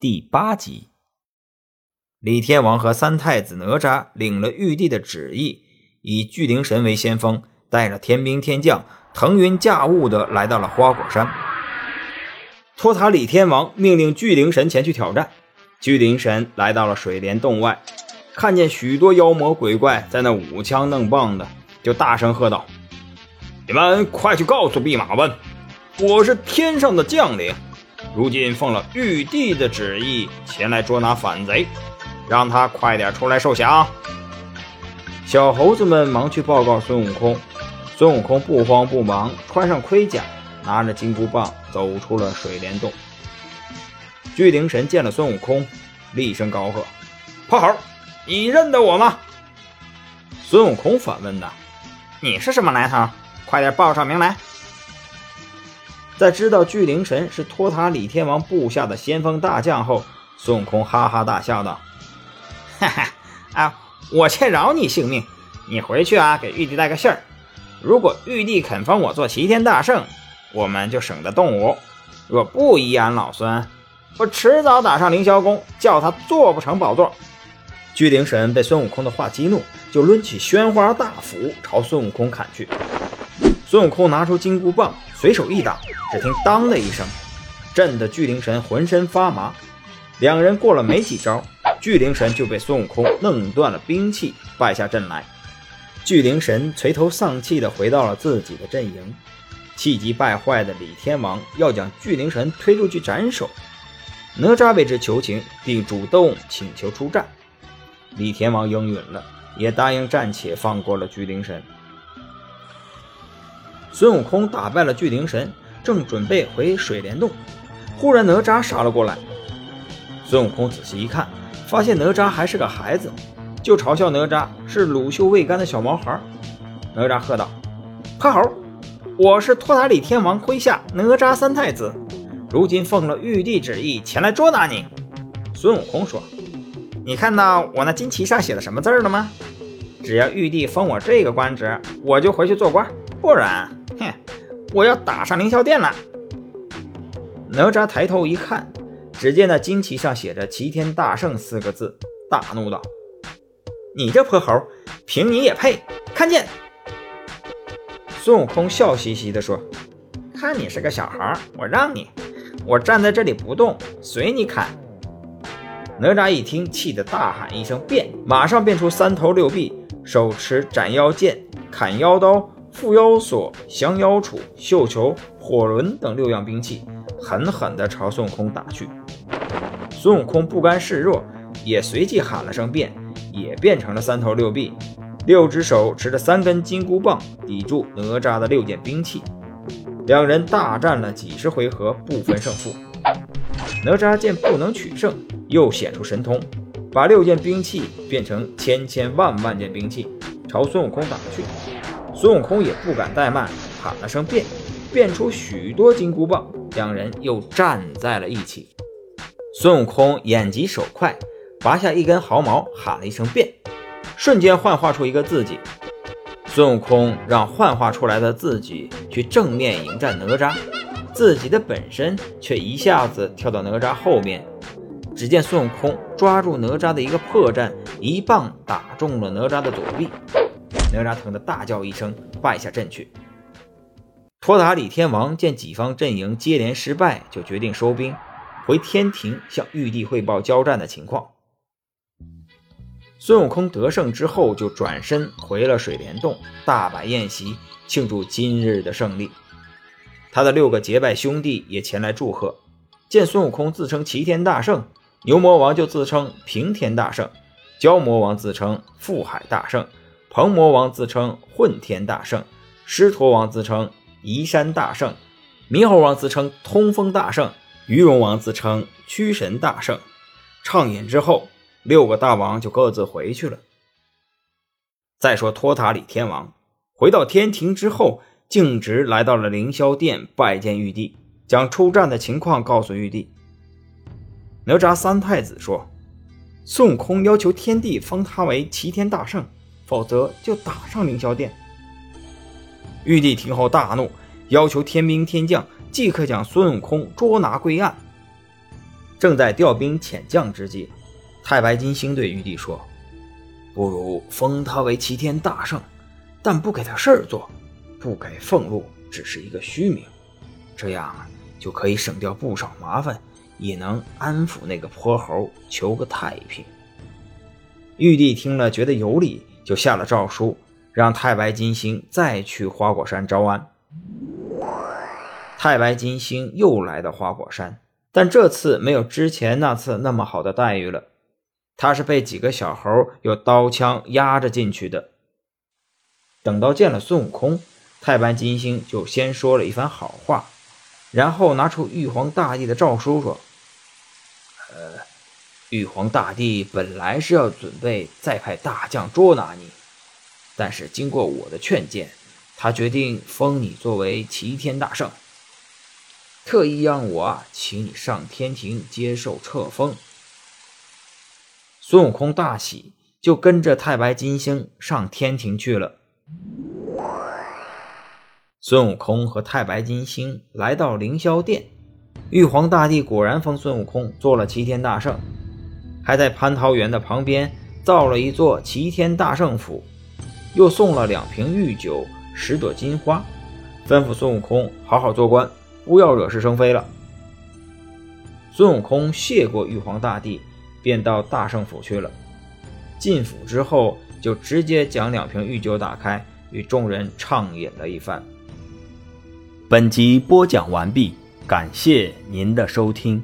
第八集，李天王和三太子哪吒领了玉帝的旨意，以巨灵神为先锋，带着天兵天将腾云驾雾的来到了花果山。托塔李天王命令巨灵神前去挑战。巨灵神来到了水帘洞外，看见许多妖魔鬼怪在那舞枪弄棒的，就大声喝道：“你们快去告诉弼马温，我是天上的将领。”如今奉了玉帝的旨意前来捉拿反贼，让他快点出来受降。小猴子们忙去报告孙悟空，孙悟空不慌不忙，穿上盔甲，拿着金箍棒走出了水帘洞。巨灵神见了孙悟空，厉声高喝：“泼猴，你认得我吗？”孙悟空反问道：“你是什么来头？快点报上名来！”在知道巨灵神是托塔李天王部下的先锋大将后，孙悟空哈哈大笑道：“哈哈啊，我且饶你性命，你回去啊，给玉帝带个信儿。如果玉帝肯封我做齐天大圣，我们就省得动武；若不依俺老孙，我迟早打上凌霄宫，叫他做不成宝座。”巨灵神被孙悟空的话激怒，就抡起宣花大斧朝孙悟空砍去。孙悟空拿出金箍棒，随手一打。只听“当”的一声，震得巨灵神浑身发麻。两人过了没几招，巨灵神就被孙悟空弄断了兵器，败下阵来。巨灵神垂头丧气地回到了自己的阵营。气急败坏的李天王要将巨灵神推出去斩首。哪吒为之求情，并主动请求出战。李天王应允了，也答应暂且放过了巨灵神。孙悟空打败了巨灵神。正准备回水帘洞，忽然哪吒杀了过来。孙悟空仔细一看，发现哪吒还是个孩子，就嘲笑哪吒是乳臭未干的小毛孩。哪吒喝道：“泼猴，我是托塔李天王麾下哪吒三太子，如今奉了玉帝旨意前来捉拿你。”孙悟空说：“你看到我那金旗上写的什么字了吗？只要玉帝封我这个官职，我就回去做官；不然，”我要打上凌霄殿了！哪吒抬头一看，只见那旌旗上写着“齐天大圣”四个字，大怒道：“你这泼猴，凭你也配？看见！”孙悟空笑嘻嘻地说：“看你是个小孩，我让你，我站在这里不动，随你砍。”哪吒一听，气得大喊一声“变”，马上变出三头六臂，手持斩妖剑、砍妖刀。缚妖索、降妖杵、绣球、火轮等六样兵器，狠狠地朝孙悟空打去。孙悟空不甘示弱，也随即喊了声“变”，也变成了三头六臂，六只手持着三根金箍棒，抵住哪吒的六件兵器。两人大战了几十回合，不分胜负。哪吒见不能取胜，又显出神通，把六件兵器变成千千万万件兵器，朝孙悟空打去。孙悟空也不敢怠慢，喊了声“变”，变出许多金箍棒，两人又站在了一起。孙悟空眼疾手快，拔下一根毫毛，喊了一声“变”，瞬间幻化出一个自己。孙悟空让幻化出来的自己去正面迎战哪吒，自己的本身却一下子跳到哪吒后面。只见孙悟空抓住哪吒的一个破绽，一棒打中了哪吒的左臂。哪吒疼得大叫一声，败下阵去。托塔李天王见己方阵营接连失败，就决定收兵，回天庭向玉帝汇报交战的情况。孙悟空得胜之后，就转身回了水帘洞，大摆宴席庆祝今日的胜利。他的六个结拜兄弟也前来祝贺。见孙悟空自称齐天大圣，牛魔王就自称平天大圣，蛟魔王自称覆海大圣。鹏魔王自称混天大圣，狮驼王自称移山大圣，猕猴王自称通风大圣，鱼龙王自称驱神大圣。畅饮之后，六个大王就各自回去了。再说托塔李天王回到天庭之后，径直来到了凌霄殿拜见玉帝，将出战的情况告诉玉帝。哪吒三太子说：“孙悟空要求天帝封他为齐天大圣。”否则就打上凌霄殿。玉帝听后大怒，要求天兵天将即刻将孙悟空捉拿归案。正在调兵遣将之际，太白金星对玉帝说：“不如封他为齐天大圣，但不给他事儿做，不给俸禄，只是一个虚名，这样就可以省掉不少麻烦，也能安抚那个泼猴，求个太平。”玉帝听了，觉得有理，就下了诏书，让太白金星再去花果山招安。太白金星又来到花果山。但这次没有之前那次那么好的待遇了，他是被几个小猴用刀枪压着进去的。等到见了孙悟空，太白金星就先说了一番好话，然后拿出玉皇大帝的诏书说：“呃，玉皇大帝本来是要准备再派大将捉拿你，但是经过我的劝谏，他决定封你作为齐天大圣。”特意让我，请你上天庭接受册封。孙悟空大喜，就跟着太白金星上天庭去了。孙悟空和太白金星来到凌霄殿，玉皇大帝果然封孙悟空做了齐天大圣，还在蟠桃园的旁边造了一座齐天大圣府，又送了两瓶御酒、十朵金花，吩咐孙悟空好好做官。不要惹是生非了。孙悟空谢过玉皇大帝，便到大圣府去了。进府之后，就直接将两瓶御酒打开，与众人畅饮了一番。本集播讲完毕，感谢您的收听。